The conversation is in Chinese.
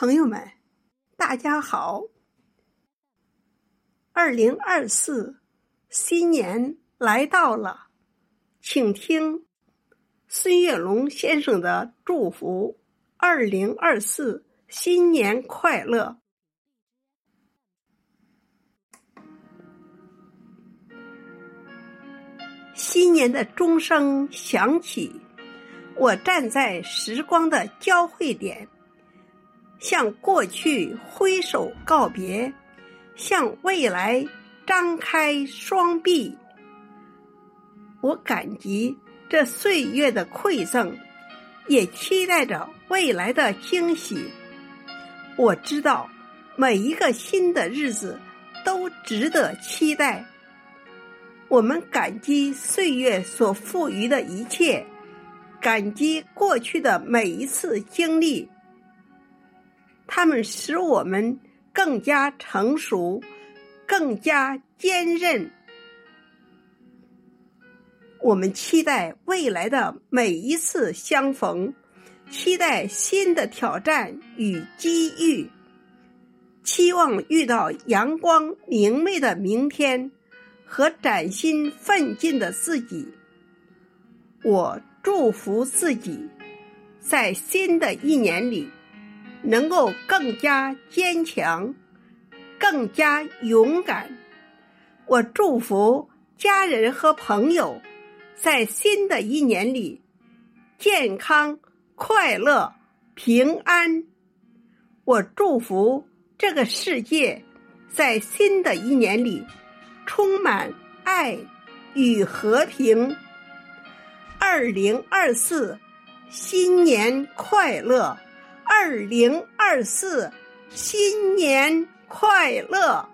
朋友们，大家好！二零二四新年来到了，请听孙月龙先生的祝福：二零二四新年快乐！新年的钟声响起，我站在时光的交汇点。向过去挥手告别，向未来张开双臂。我感激这岁月的馈赠，也期待着未来的惊喜。我知道每一个新的日子都值得期待。我们感激岁月所赋予的一切，感激过去的每一次经历。他们使我们更加成熟，更加坚韧。我们期待未来的每一次相逢，期待新的挑战与机遇，期望遇到阳光明媚的明天和崭新奋进的自己。我祝福自己，在新的一年里。能够更加坚强，更加勇敢。我祝福家人和朋友在新的一年里健康、快乐、平安。我祝福这个世界在新的一年里充满爱与和平。二零二四，新年快乐！二零二四，新年快乐！